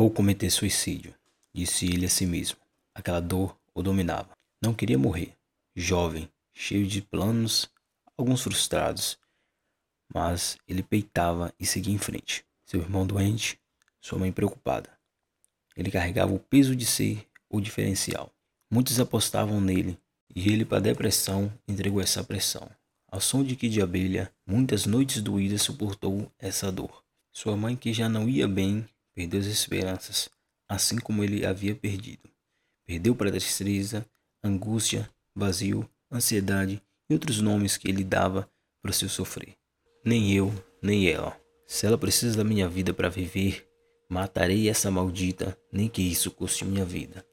Vou cometer suicídio, disse ele a si mesmo. Aquela dor o dominava. Não queria morrer. Jovem, cheio de planos, alguns frustrados, mas ele peitava e seguia em frente. Seu irmão doente, sua mãe preocupada. Ele carregava o peso de ser o diferencial. Muitos apostavam nele e ele, para depressão, entregou essa pressão. Ao som de que de abelha, muitas noites doídas suportou essa dor. Sua mãe, que já não ia bem, perdeu as esperanças, assim como ele havia perdido. Perdeu para a tristeza, angústia, vazio, ansiedade e outros nomes que ele dava para seu sofrer. Nem eu, nem ela. Se ela precisa da minha vida para viver, matarei essa maldita, nem que isso custe minha vida.